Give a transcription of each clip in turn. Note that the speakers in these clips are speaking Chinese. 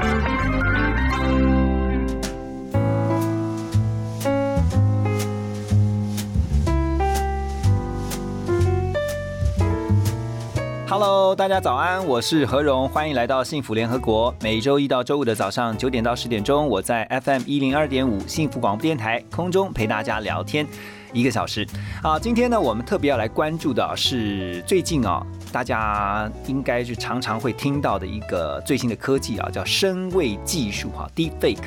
大家早安，我是何荣，欢迎来到幸福联合国。每周一到周五的早上九点到十点钟，我在 FM 一零二点五幸福广播电台空中陪大家聊天一个小时。啊，今天呢，我们特别要来关注的是最近啊，大家应该是常常会听到的一个最新的科技啊，叫声位技术哈，Deepfake。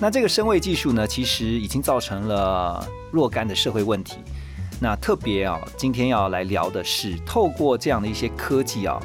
那这个声位技术呢，其实已经造成了若干的社会问题。那特别啊，今天要来聊的是，透过这样的一些科技啊，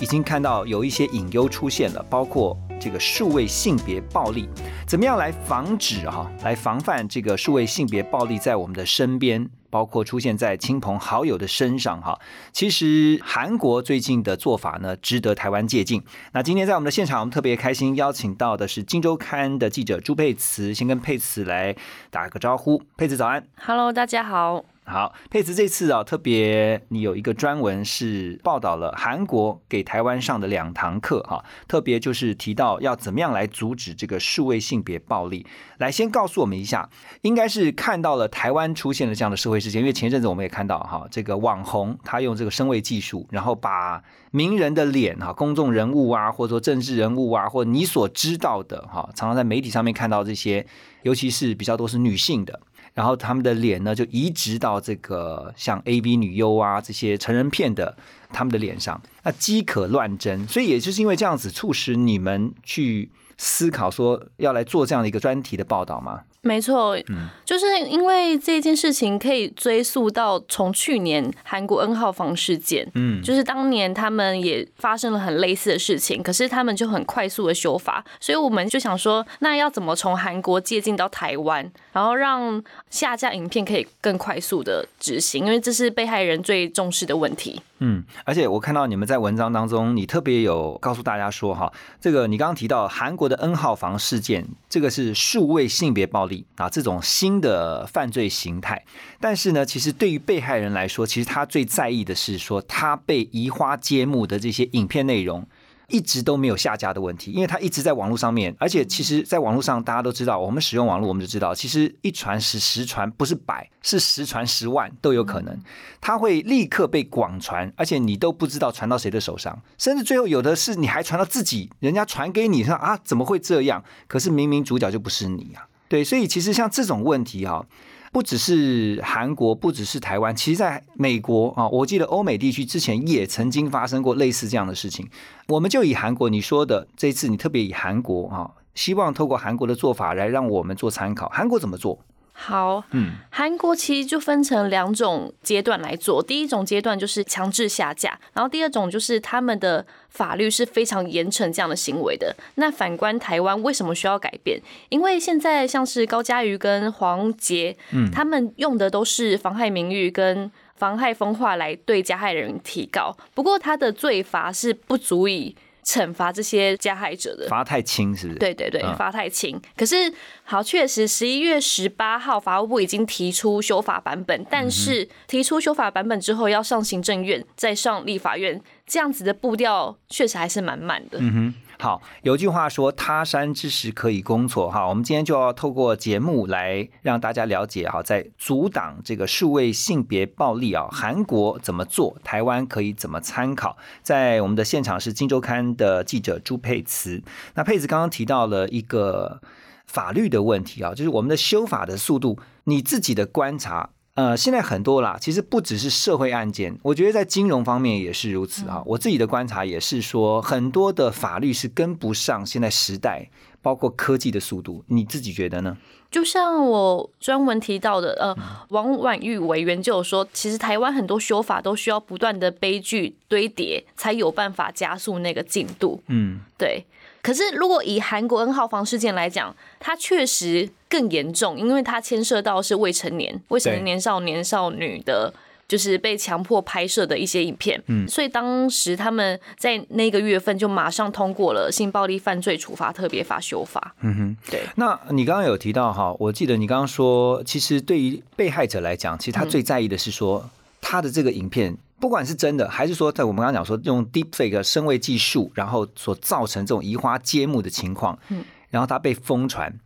已经看到有一些隐忧出现了，包括这个数位性别暴力，怎么样来防止哈、来防范这个数位性别暴力在我们的身边，包括出现在亲朋好友的身上哈。其实韩国最近的做法呢，值得台湾借鉴。那今天在我们的现场，我们特别开心邀请到的是《金周刊》的记者朱佩慈，先跟佩慈来打个招呼。佩慈早安。Hello，大家好。好，佩慈这次啊，特别你有一个专文是报道了韩国给台湾上的两堂课哈，特别就是提到要怎么样来阻止这个数位性别暴力。来，先告诉我们一下，应该是看到了台湾出现了这样的社会事件，因为前一阵子我们也看到哈，这个网红他用这个声位技术，然后把名人的脸哈，公众人物啊，或者说政治人物啊，或你所知道的哈，常常在媒体上面看到这些，尤其是比较多是女性的。然后他们的脸呢，就移植到这个像 A B 女优啊这些成人片的他们的脸上，那饥渴乱真，所以也就是因为这样子，促使你们去思考说要来做这样的一个专题的报道吗？没错，就是因为这件事情可以追溯到从去年韩国 N 号房事件，嗯，就是当年他们也发生了很类似的事情，可是他们就很快速的修法，所以我们就想说，那要怎么从韩国借鉴到台湾，然后让下架影片可以更快速的执行，因为这是被害人最重视的问题。嗯，而且我看到你们在文章当中，你特别有告诉大家说，哈，这个你刚刚提到韩国的 N 号房事件，这个是数位性别暴力啊，这种新的犯罪形态。但是呢，其实对于被害人来说，其实他最在意的是说，他被移花接木的这些影片内容。一直都没有下架的问题，因为它一直在网络上面，而且其实，在网络上大家都知道，我们使用网络，我们就知道，其实一传十，十传不是百，是十传十万都有可能，它会立刻被广传，而且你都不知道传到谁的手上，甚至最后有的是你还传到自己，人家传给你说啊，怎么会这样？可是明明主角就不是你啊，对，所以其实像这种问题哈、不只是韩国，不只是台湾，其实在美国啊，我记得欧美地区之前也曾经发生过类似这样的事情。我们就以韩国你说的这次，你特别以韩国啊，希望透过韩国的做法来让我们做参考。韩国怎么做？好，嗯，韩国其实就分成两种阶段来做。第一种阶段就是强制下架，然后第二种就是他们的法律是非常严惩这样的行为的。那反观台湾，为什么需要改变？因为现在像是高嘉瑜跟黄杰，嗯，他们用的都是妨害名誉跟妨害风化来对加害人提告，不过他的罪罚是不足以惩罚这些加害者的。罚太轻是不是？对对对嗯，罚太轻。可是好，确实十一月十八号法务部已经提出修法版本，嗯但是提出修法版本之后要上行政院，再上立法院，这样子的步调确实还是蛮慢的。嗯哼，好，有句话说“他山之石可以攻错”哈，我们今天就要透过节目来让大家了解哈，在阻挡这个数位性别暴力啊，韩国怎么做，台湾可以怎么参考。在我们的现场是《金周刊》的记者朱佩慈，那佩慈刚刚提到了一个法律的问题啊，就是我们的修法的速度，你自己的观察。呃，现在很多啦，其实不只是社会案件，我觉得在金融方面也是如此啊。我自己的观察也是说，很多的法律是跟不上现在时代，包括科技的速度。你自己觉得呢？就像我专门提到的，呃，王婉玉委员就有说，其实台湾很多修法都需要不断的悲剧堆叠，才有办法加速那个进度。嗯，对，可是如果以韩国 N 号房事件来讲，它确实更严重，因为它牵涉到是未成年、未成年少年少女的。就是被强迫拍摄的一些影片，嗯，所以当时他们在那个月份就马上通过了性暴力犯罪处罚特别法修法，嗯哼，对。那你刚刚有提到哈，我记得你刚刚说，其实对于被害者来讲，其实他最在意的是说他的这个影片，不管是真的，还是说在我们刚刚讲说用 deepfake 声位技术，然后所造成这种移花接木的情况，嗯，然后它被疯传，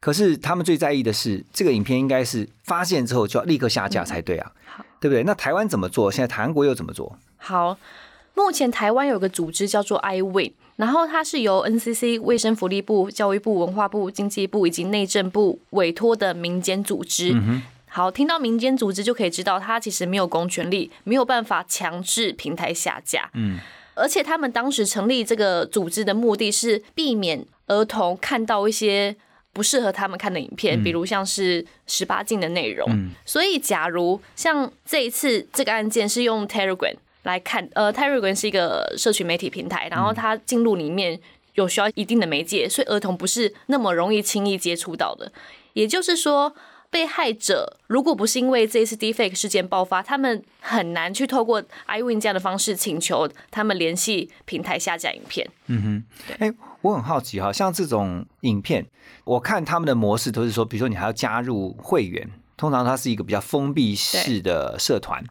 可是他们最在意的是这个影片应该是发现之后就要立刻下架才对啊。对不对？那台湾怎么做？现在韩国又怎么做？好，目前台湾有个组织叫做 iWin，然后它是由 NCC 卫生福利部、教育部、文化部、经济部以及内政部委托的民间组织。好，听到民间组织就可以知道，他其实没有公权力，没有办法强制平台下架。嗯，而且他们当时成立这个组织的目的是避免儿童看到一些。不适合他们看的影片，比如像是十八禁的内容。所以，假如像这一次这个案件是用 Telegram 来看，呃，Telegram 是一个社群媒体平台，然后它进入里面有需要一定的媒介，所以儿童不是那么容易轻易接触到的。也就是说。被害者如果不是因为这一次 Deepfake 事件爆发，他们很难去透过 iWin 这样的方式请求他们联系平台下架影片。嗯哼，哎，我很好奇哈，像这种影片，我看他们的模式都是说，比如说你还要加入会员，通常它是一个比较封闭式的社团。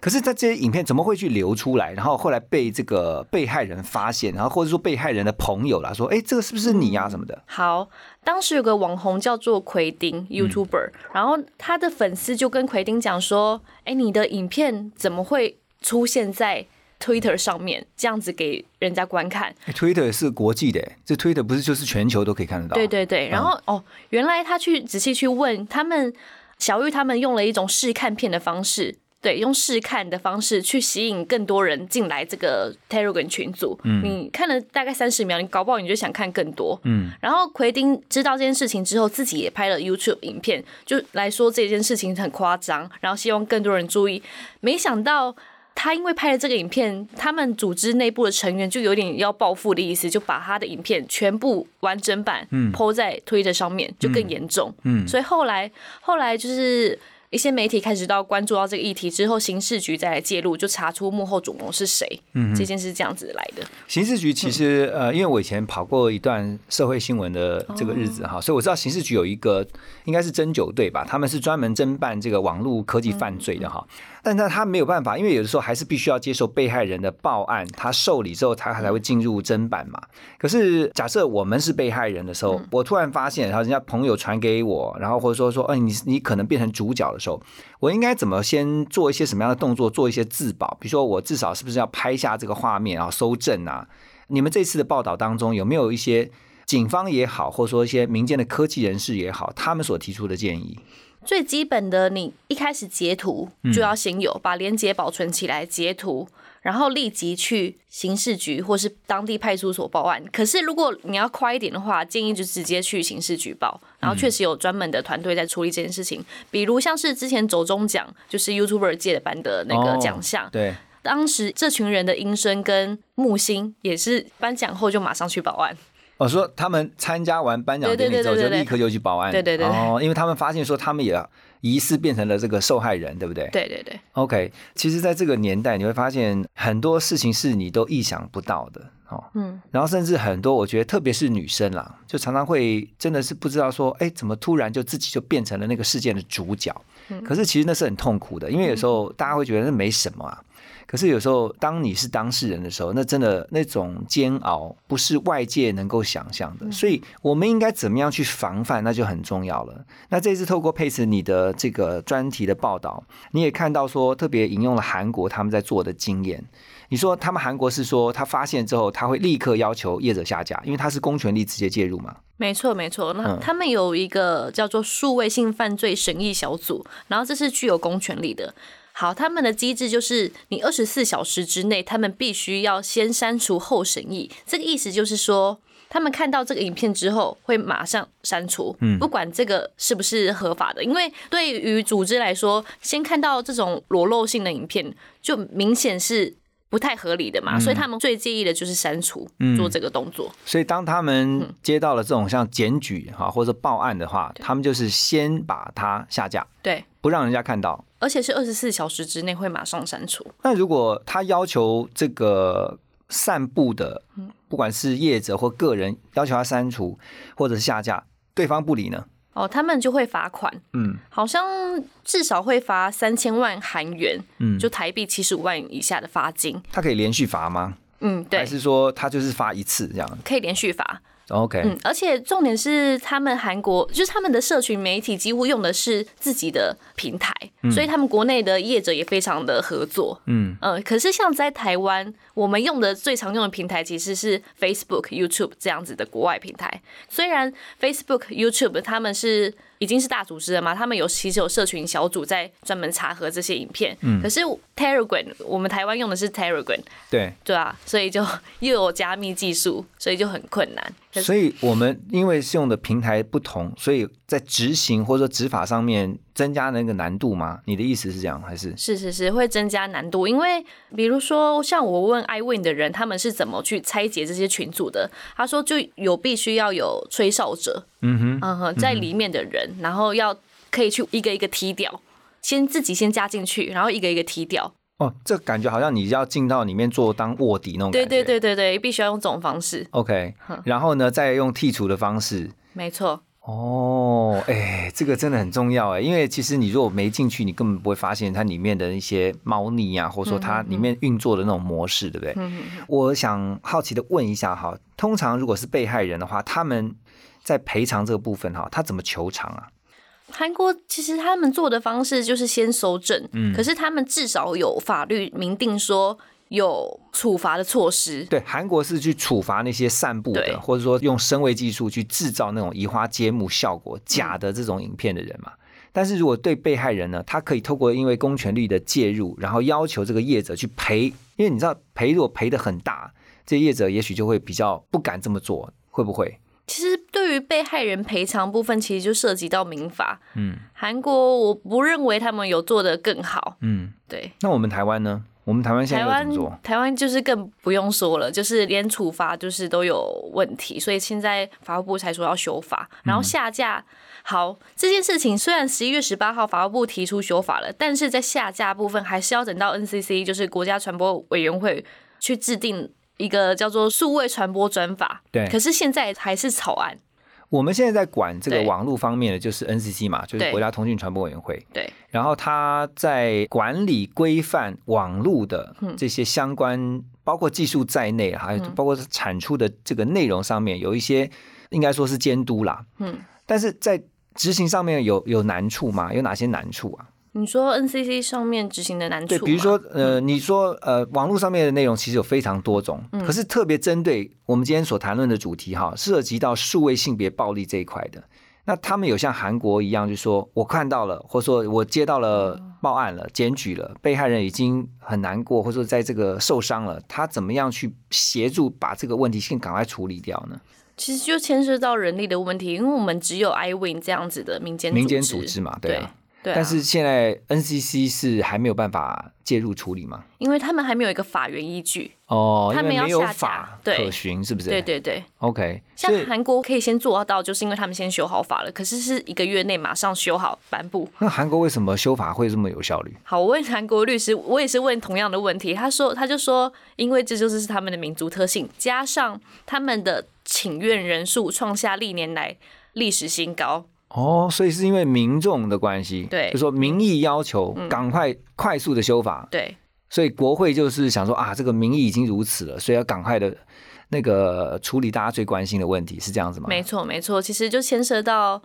可是，在这些影片怎么会去流出来？然后后来被这个被害人发现，然后或者说被害人的朋友啦，说：“哎，这个是不是你呀？什么的？”好，当时有个网红叫做奎丁 YouTuber，然后他的粉丝就跟奎丁讲说：“哎，你的影片怎么会出现在 Twitter 上面，这样子给人家观看？”Twitter 是国际的，这 Twitter 不是就是全球都可以看得到？对对对。然后哦，原来他去仔细去问他们，小玉他们用了一种试看片的方式。对，用试看的方式去吸引更多人进来这个 Telegram 群组。嗯，你看了大概三十秒，你搞不好你就想看更多。嗯，然后奎丁知道这件事情之后，自己也拍了 YouTube 影片，就来说这件事情很夸张，然后希望更多人注意。没想到他因为拍了这个影片，他们组织内部的成员就有点要报复的意思，就把他的影片全部完整版嗯 po 在推特上面，就更严重。嗯，所以后来后来就是。一些媒体开始到关注到这个议题之后，刑事局再来介入，就查出幕后主谋是谁。嗯，这件事这样子来的。刑事局其实呃，因为我以前跑过一段社会新闻的这个日子哈，所以我知道刑事局有一个应该是侦九队吧，他们是专门侦办这个网络科技犯罪的哈。但是他没有办法，因为有的时候还是必须要接受被害人的报案，他受理之后，他才会进入侦办嘛。可是假设我们是被害人的时候，我突然发现，然后人家朋友传给我，然后或者说说，哎，你你可能变成主角的时候，我应该怎么先做一些什么样的动作，做一些自保？比如说，我至少是不是要拍下这个画面，然后搜证啊？你们这次的报道当中有没有一些警方也好，或者说一些民间的科技人士也好，他们所提出的建议？最基本的，你一开始截图就要先有，把连接保存起来，截图，然后立即去刑事局或是当地派出所报案。可是如果你要快一点的话，建议就直接去刑事局报。然后确实有专门的团队在处理这件事情，比如像是之前走中奖，就是 YouTuber 界的颁的那个奖项，对，当时这群人的音声跟木星也是颁奖后就马上去报案。我说他们参加完颁奖典礼之后，就立刻就去报案。对对对。哦，因为他们发现说他们也疑似变成了这个受害人，对不对？对对对。OK，其实，在这个年代，你会发现很多事情是你都意想不到的哦。嗯。然后，甚至很多，我觉得特别是女生啦，就常常会真的是不知道说，哎，怎么突然就自己就变成了那个事件的主角？嗯。可是其实那是很痛苦的，因为有时候大家会觉得那没什么啊。可是有时候，当你是当事人的时候，那真的那种煎熬不是外界能够想象的。所以，我们应该怎么样去防范，那就很重要了。那这次透过佩斯你的这个专题的报道，你也看到说，特别引用了韩国他们在做的经验。你说他们韩国是说，他发现之后，他会立刻要求业者下架，因为他是公权力直接介入嘛？没错，没错。那他们有一个叫做数位性犯罪审议小组，然后这是具有公权力的。好，他们的机制就是你二十四小时之内，他们必须要先删除后审议。这个意思就是说，他们看到这个影片之后，会马上删除，嗯不管这个是不是合法的。因为对于组织来说，先看到这种裸露性的影片，就明显是不太合理的嘛，所以他们最介意的就是删除嗯做这个动作。所以当他嗯们接到了这种像检举哈或者报案的话，他们就是先把它下架，对，不让人家看到。而且是二十四小时之内会马上删除。那如果他要求这个散布的，嗯不管是业者或个人要求他删除或者是下架，对方不理呢？哦，他们就会罚款，嗯好像至少会罚三千万韩元，嗯，就台币七十五万以下的罚金。他可以连续罚吗？嗯，对，还是说他就是罚一次这样可以连续罚。？OK，嗯，而且重点是他们韩国就是他们的社群媒体几乎用的是自己的平台，所以他们国内的业者也非常的合作。嗯呃，可是像在台湾，我们用的最常用的平台其实是 Facebook、YouTube 这样子的国外平台。虽然 Facebook、YouTube 他们是已经是大组织了嘛，他们有其实有社群小组在专门查核这些影片，可是 Telegram 我们台湾用的是 Telegram，对，对啊，所以就又有加密技术，所以就很困难。所以我们因为是用的平台不同，所以在执行或者说执法上面增加那个难度吗？你的意思是这样还是？是是是，会增加难度，因为比如说像我问 iWin 的人，他们是怎么去拆解这些群组的？他说就有必须要有吹哨者，嗯哼，嗯哼，在里面的人，然后要可以去一个一个踢掉，先自己先加进去，然后一个一个踢掉。哦，这感觉好像你要进到里面做当卧底那种感对觉。对对对对，必须要用这种方式，OK，然后呢，再用剔除的方式。没错。哦，哎，这个真的很重要哎，因为其实你如果没进去，你根本不会发现它里面的一些猫腻啊，或者说它里面运作的那种模式，对不对？我想好奇的问一下哈，通常如果是被害人的话，他们在赔偿这个部分哈，他怎么求偿啊？韩国其实他们做的方式就是先搜证，可是他们至少有法律明定说有处罚的措施。对，韩国是去处罚那些散布的，或者说用声位技术去制造那种移花接木效果、假的这种影片的人嘛。但是如果对被害人呢，他可以透过因为公权力的介入，然后要求这个业者去赔，因为你知道赔如果赔的很大，这些业者也许就会比较不敢这么做，会不会？其实对于被害人赔偿部分，其实就涉及到民法。嗯韩国我不认为他们有做得更好。嗯，对，那我们台湾呢？我们台湾现在台湾要怎么做？台湾就是更不用说了，就是连处罚就是都有问题，所以现在法务部才说要修法，然后下架。好，这件事情虽然十一月十八号法务部提出修法了，但是在下架部分还是要等到 NCC 就是国家传播委员会去制定一个叫做数位传播专法。对可是现在还是草案。我们现在在管这个对网络方面的，就是 NCC 嘛，就是对国家通讯传播委员会。对，然后他在管理规范网络的嗯这些相关，包括技术在内，还有包括产出的这个内容上面，有一些应该说是监督啦。嗯，但是在执行上面有有难处吗？有哪些难处啊？你说 NCC 上面执行的难处对，比如说呃，你说呃，网络上面的内容其实有非常多种，嗯可是特别针对我们今天所谈论的主题哈，涉及到数位性别暴力这一块的。那他们有像韩国一样，就说我看到了，或者说我接到了报案了、检举了，被害人已经很难过，或者说在这个受伤了，他怎么样去协助把这个问题先赶快处理掉呢？其实就牵涉到人力的问题，因为我们只有 iWin 这样子的民间民间组织嘛，对对啊。对啊，但是现在 NCC 是还没有办法介入处理吗？因为他们还没有一个法源依据，哦，他们要有下法对可循，是不是？对对对，OK，像韩国可以先做到，就是因为他们先修好法了，可是是一个月内马上修好颁布。那韩国为什么修法会这么有效率？好，我问韩国律师，我也是问同样的问题，他说他就说，因为这就是他们的民族特性，加上他们的请愿人数创下历年来历史新高，哦，所以是因为民众的关系，对嗯就说民意要求赶快快速的修法，对所以国会就是想说啊，这个民意已经如此了，所以要赶快的那个处理大家最关心的问题，是这样子吗？没错没错，其实就牵涉到。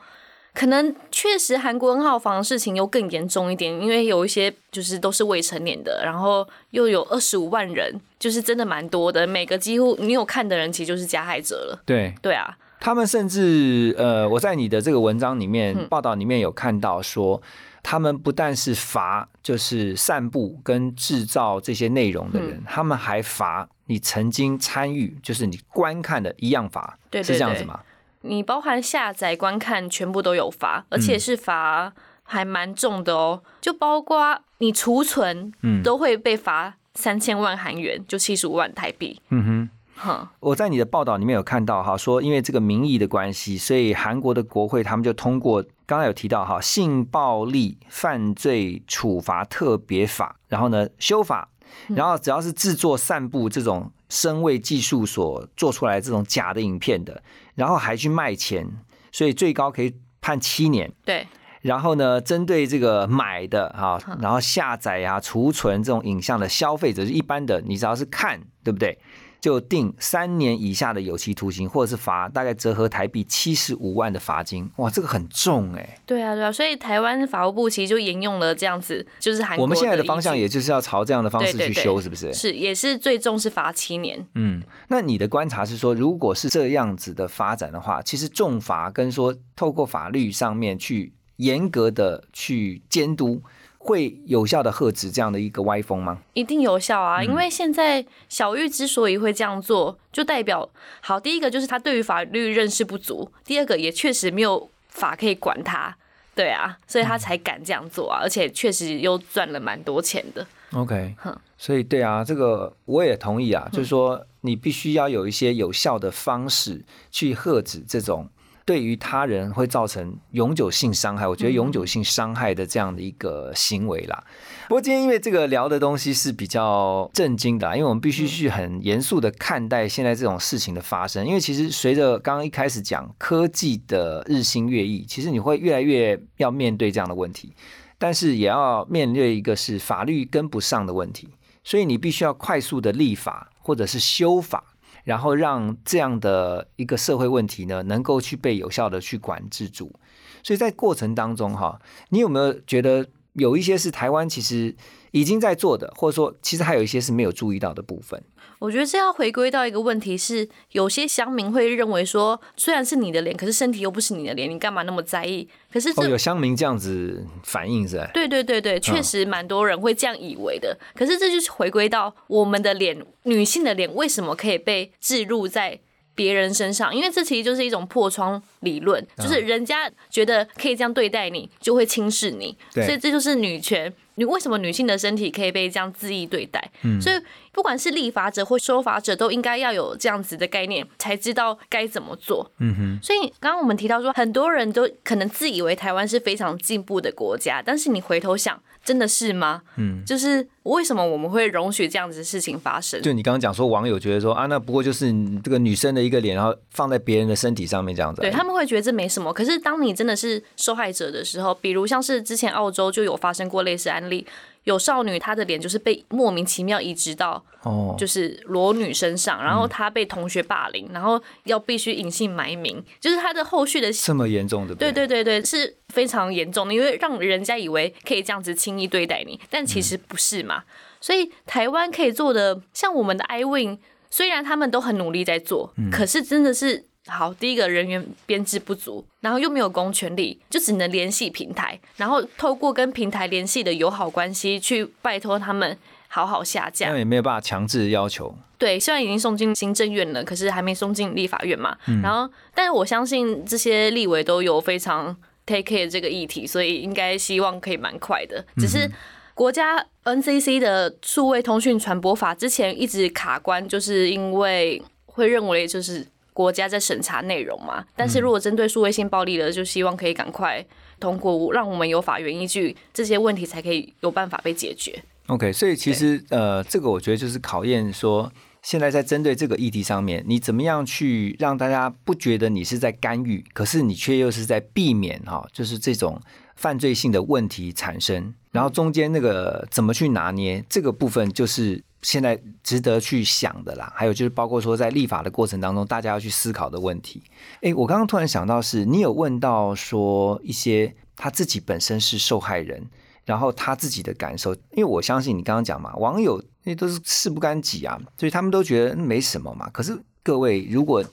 可能确实韩国 N 号房的事情又更严重一点，因为有一些就是都是未成年的，然后又有二十五万人，就是真的蛮多的。每个几乎你有看的人，其实就是加害者了。对对啊，他们甚至呃，我在你的这个文章里面、嗯报道里面有看到说，他们不但是罚就是散布跟制造这些内容的人，嗯他们还罚你曾经参与，就是你观看的一样罚，对对对是这样子吗？你包含下载、观看，全部都有罚，而且是罚还蛮重的哦。就包括你储存，嗯都会被罚三千万韩元，就七十五万台币。嗯哼。哼，我在你的报道里面有看到哈，说因为这个民意的关系，所以韩国的国会他们就通过，刚才有提到哈，性暴力犯罪处罚特别法，然后呢修法，然后只要是制作、散布这种声位技术所做出来这种假的影片的，然后还去卖钱，所以最高可以判七年。对，然后呢，针对这个买的哈，然后下载呀、储存这种影像的消费者，是一般的，你只要是看，对不对？就定三年以下的有期徒刑，或者是罚大概折合台币七十五万的罚金。哇，这个很重哎。对啊，对啊，所以台湾法务部其实就沿用了这样子，就是韩国我们现在的方向，也也就是要朝这样的方式去修，是不是？是，也是最重是罚七年。嗯，那你的观察是说，如果是这样子的发展的话，其实重罚跟说透过法律上面去严格的去监督。会有效的遏制这样的一个歪风吗？一定有效啊！因为现在小玉之所以会这样做，就代表好，第一个就是他对于法律认识不足，第二个也确实没有法可以管他，对啊，所以他才敢这样做啊，而且确实又赚了蛮多钱的。OK，哼所以对啊，这个我也同意啊，就是说你必须要有一些有效的方式去遏制这种。对于他人会造成永久性伤害，我觉得永久性伤害的这样的一个行为啦。不过今天因为这个聊的东西是比较震惊的，因为我们必须去很严肃的看待现在这种事情的发生。因为其实随着刚刚一开始讲科技的日新月异，其实你会越来越要面对这样的问题，但是也要面对一个是法律跟不上的问题，所以你必须要快速的立法或者是修法。然后让这样的一个社会问题呢，能够去被有效的去管制住。所以在过程当中哈，你有没有觉得有一些是台湾其实已经在做的，或者说其实还有一些是没有注意到的部分？我觉得这要回归到一个问题是，有些乡民会认为说，虽然是你的脸，可是身体又不是你的脸，你干嘛那么在意？可是哦，有乡民这样子反应是？对对对对，确实蛮多人会这样以为的。可是这就是回归到我们的脸，女性的脸为什么可以被置入在别人身上？因为这其实就是一种破窗理论，就是人家觉得可以这样对待你，就会轻视你。所以这就是女权。你为什么女性的身体可以被这样恣意对待？嗯，所以不管是立法者或修法者，都应该要有这样子的概念，才知道该怎么做。嗯哼。所以刚刚我们提到说，很多人都可能自以为台湾是非常进步的国家，但是你回头想，真的是吗？嗯，就是为什么我们会容许这样子的事情发生？就你刚刚讲说，网友觉得说啊，那不过就是这个女生的一个脸，然后放在别人的身体上面这样子。对他们会觉得这没什么。可是当你真的是受害者的时候，比如像是之前澳洲就有发生过类似案。例有少女，她的脸就是被莫名其妙移植到哦，就是裸女身上，然后她被同学霸凌，然后要必须隐姓埋名，就是她的后续的这么严重的，对对对对，是非常严重的，因为让人家以为可以这样子轻易对待你，但其实不是嘛。所以台湾可以做的，像我们的 iwin，虽然他们都很努力在做，可是真的是。好，第一个人员编制不足，然后又没有公权力，就只能联系平台，然后透过跟平台联系的友好关系去拜托他们好好下架。那也没有办法强制要求。对，虽然已经送进行政院了，可是还没送进立法院嘛。然后，但是我相信这些立委都有非常 take care 这个议题，所以应该希望可以蛮快的。只是国家 NCC 的数位通讯传播法之前一直卡关，就是因为会认为就是。国家在审查内容嘛，但是如果针对数位性暴力的，就希望可以赶快通过，让我们有法源依据，这些问题才可以有办法被解决。OK，所以其实呃，这个我觉得就是考验说，现在在针对这个议题上面，你怎么样去让大家不觉得你是在干预，可是你却又是在避免哈，就是这种犯罪性的问题产生，然后中间那个怎么去拿捏这个部分，就是。现在值得去想的啦，还有就是包括说在立法的过程当中，大家要去思考的问题。哎，我刚刚突然想到，是你有问到说一些他自己本身是受害人，然后他自己的感受，因为我相信你刚刚讲嘛，网友那都是事不干己啊，所以他们都觉得没什么嘛。可是各位，如果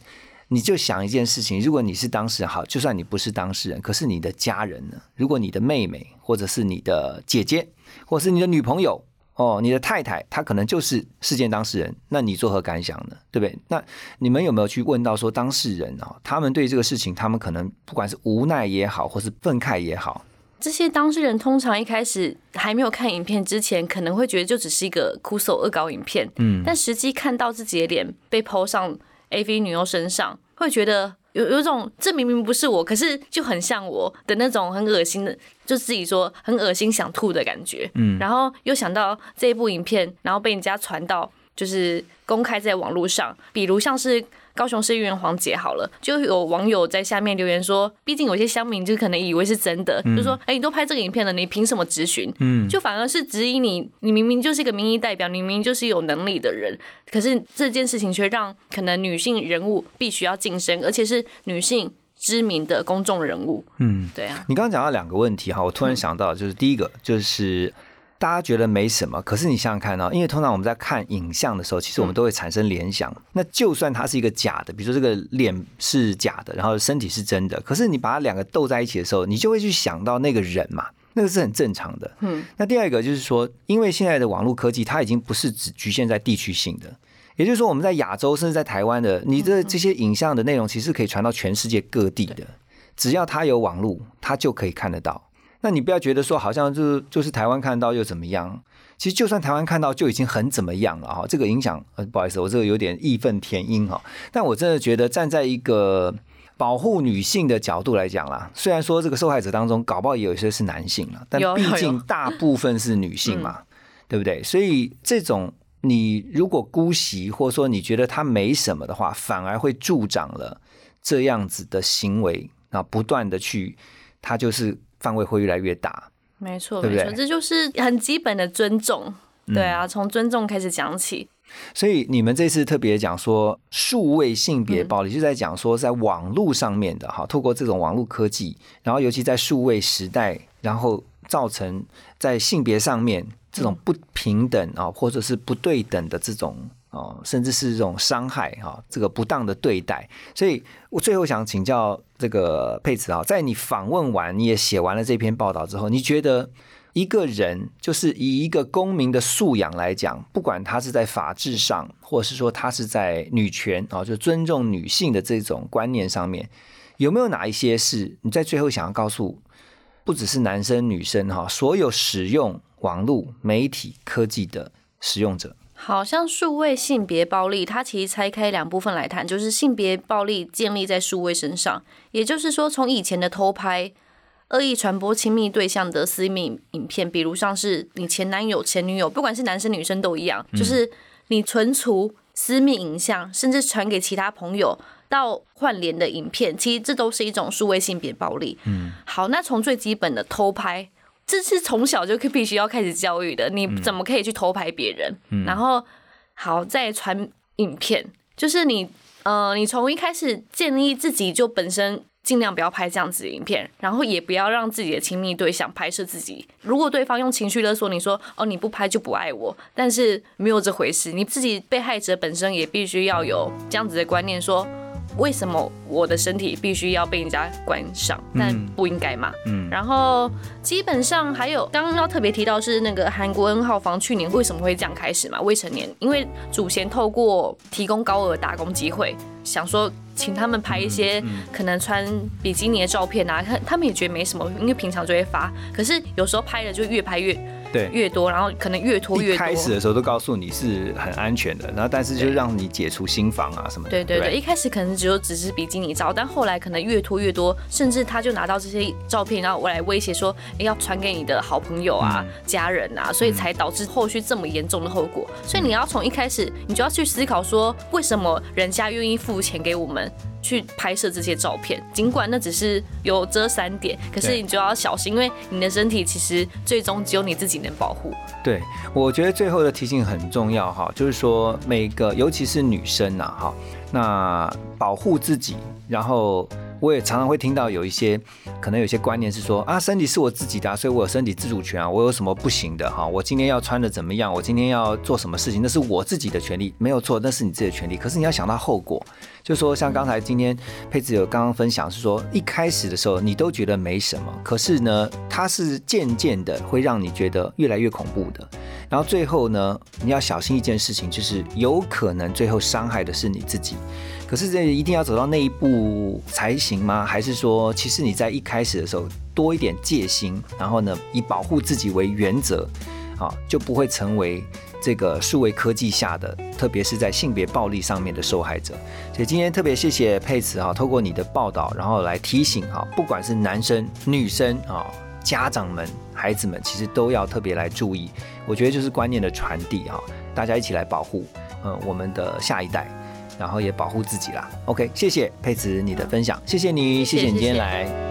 你就想一件事情，如果你是当事人，好，就算你不是当事人，可是你的家人呢？如果你的妹妹，或者是你的姐姐，或是你的女朋友。哦，你的太太她可能就是事件当事人，那你作何感想呢？对不对？那你们有没有去问到说当事人啊，他们对这个事情，他们可能不管是无奈也好，或是愤慨也好，这些当事人通常一开始还没有看影片之前，可能会觉得就只是一个哭手恶搞影片，嗯，但实际看到自己的脸被抛上 AV 女优身上，会觉得有有种这明明不是我，可是就很像我的那种很恶心的，就自己说很恶心想吐的感觉。嗯然后又想到这一部影片，然后被人家传到就是公开在网络上，比如像是。高雄市议员黄杰好了，就有网友在下面留言说，毕竟有些乡民就可能以为是真的，就说，哎、你都拍这个影片了，你凭什么质询？嗯就反而是质疑你，你明明就是一个民意代表，你明明就是有能力的人，可是这件事情却让可能女性人物必须要晋升，而且是女性知名的公众人物。嗯，对啊，你刚刚讲到两个问题哈，我突然想到，就是第一个就是。大家觉得没什么，可是你想想看哦，因为通常我们在看影像的时候，其实我们都会产生联想。那就算它是一个假的，比如说这个脸是假的，然后身体是真的，可是你把它两个斗在一起的时候，你就会去想到那个人嘛，那个是很正常的。嗯，那第二个就是说，因为现在的网络科技，它已经不是只局限在地区性的，也就是说，我们在亚洲甚至在台湾的，你的这些影像的内容，其实可以传到全世界各地的，只要它有网络，它就可以看得到。那你不要觉得说好像就是就是台湾看到又怎么样？其实就算台湾看到就已经很怎么样了哈。这个影响，呃，不好意思，我这个有点义愤填膺哈。但我真的觉得站在一个保护女性的角度来讲啦，虽然说这个受害者当中搞不好也有一些是男性了，但毕竟大部分是女性嘛，对不对？所以这种你如果姑息，或者说你觉得他没什么的话，反而会助长了这样子的行为，啊，不断的去，他就是范围会越来越大。没错，对不对没错，这就是很基本的尊重。对啊，从尊重开始讲起。所以你们这次特别讲说数位性别暴力，就在讲说在网络上面的哈，透过这种网络科技，然后尤其在数位时代，然后造成在性别上面这种不平等啊，或者是不对等的这种哦，甚至是这种伤害哈，这个不当的对待。所以我最后想请教这个佩慈啊，在你访问完，你也写完了这篇报道之后，你觉得？一个人就是以一个公民的素养来讲，不管他是在法治上，或者是说他是在女权啊，就尊重女性的这种观念上面，有没有哪一些是你在最后想要告诉，不只是男生女生哈，所有使用网络媒体科技的使用者？好像数位性别暴力，它其实拆开两部分来谈，就是性别暴力建立在数位身上，也就是说，从以前的偷拍。恶意传播亲密对象的私密影片，比如像是你前男友、前女友，不管是男生女生都一样，就是你存储私密影像，甚至传给其他朋友到换脸的影片，其实这都是一种数位性别暴力。嗯，好，那从最基本的偷拍，这是从小就必须要开始教育的，你怎么可以去偷拍别人？然后好再传影片，就是你呃，你从一开始建立自己就本身。尽量不要拍这样子的影片，然后也不要让自己的亲密对象拍摄自己。如果对方用情绪勒索你说：“哦，你不拍就不爱我。”但是没有这回事，你自己被害者本身也必须要有这样子的观念，说 为什么我的身体必须要被人家观赏？但不应该嘛。嗯。然后基本上还有刚刚要特别提到是那个韩国 N 号房去年为什么会这样开始嘛？未成年，因为主嫌透过提供高额打工机会，想说。请他们拍一些可能穿比基尼的照片啊，他他们也觉得没什么，因为平常就会发。可是有时候拍了就越拍越对越多，然后可能越拖越多。开始的时候都告诉你是很安全的，然后但是就让你解除心防啊什么的。对对对，一开始可能只有只是比基尼照，但后来可能越拖越多，甚至他就拿到这些照片，然后我来威胁说要传给你的好朋友啊、嗯、家人啊，所以才导致后续这么严重的后果。所以你要从一开始，你就要去思考说，为什么人家愿意付钱给我们？去拍摄这些照片，尽管那只是有遮闪点，可是你就要小心，因为你的身体其实最终只有你自己能保护。对，我觉得最后的提醒很重要哈，就是说每个，尤其是女生呐，哈，那保护自己，然后我也常常会听到有一些可能有些观念是说啊，身体是我自己的，所以我有身体自主权啊，我有什么不行的哈？我今天要穿的怎么样？我今天要做什么事情？那是我自己的权利，没有错，那是你自己的权利。可是你要想到后果。就说像刚才今天佩子有刚刚分享是说，一开始的时候你都觉得没什么，可是呢，它是渐渐的会让你觉得越来越恐怖的。然后最后呢，你要小心一件事情，就是有可能最后伤害的是你自己。可是这一定要走到那一步才行吗？还是说，其实你在一开始的时候多一点戒心，然后呢，以保护自己为原则，啊，就不会成为这个数位科技下的，特别是在性别暴力上面的受害者。所以今天特别谢谢佩慈哈，透过你的报道，然后来提醒哈，不管是男生、女生啊，家长们、孩子们，其实都要特别来注意。我觉得就是观念的传递哈，大家一起来保护，嗯，我们的下一代。然后也保护自己啦。OK，谢谢佩慈你的分享，谢谢你，谢谢你今天来。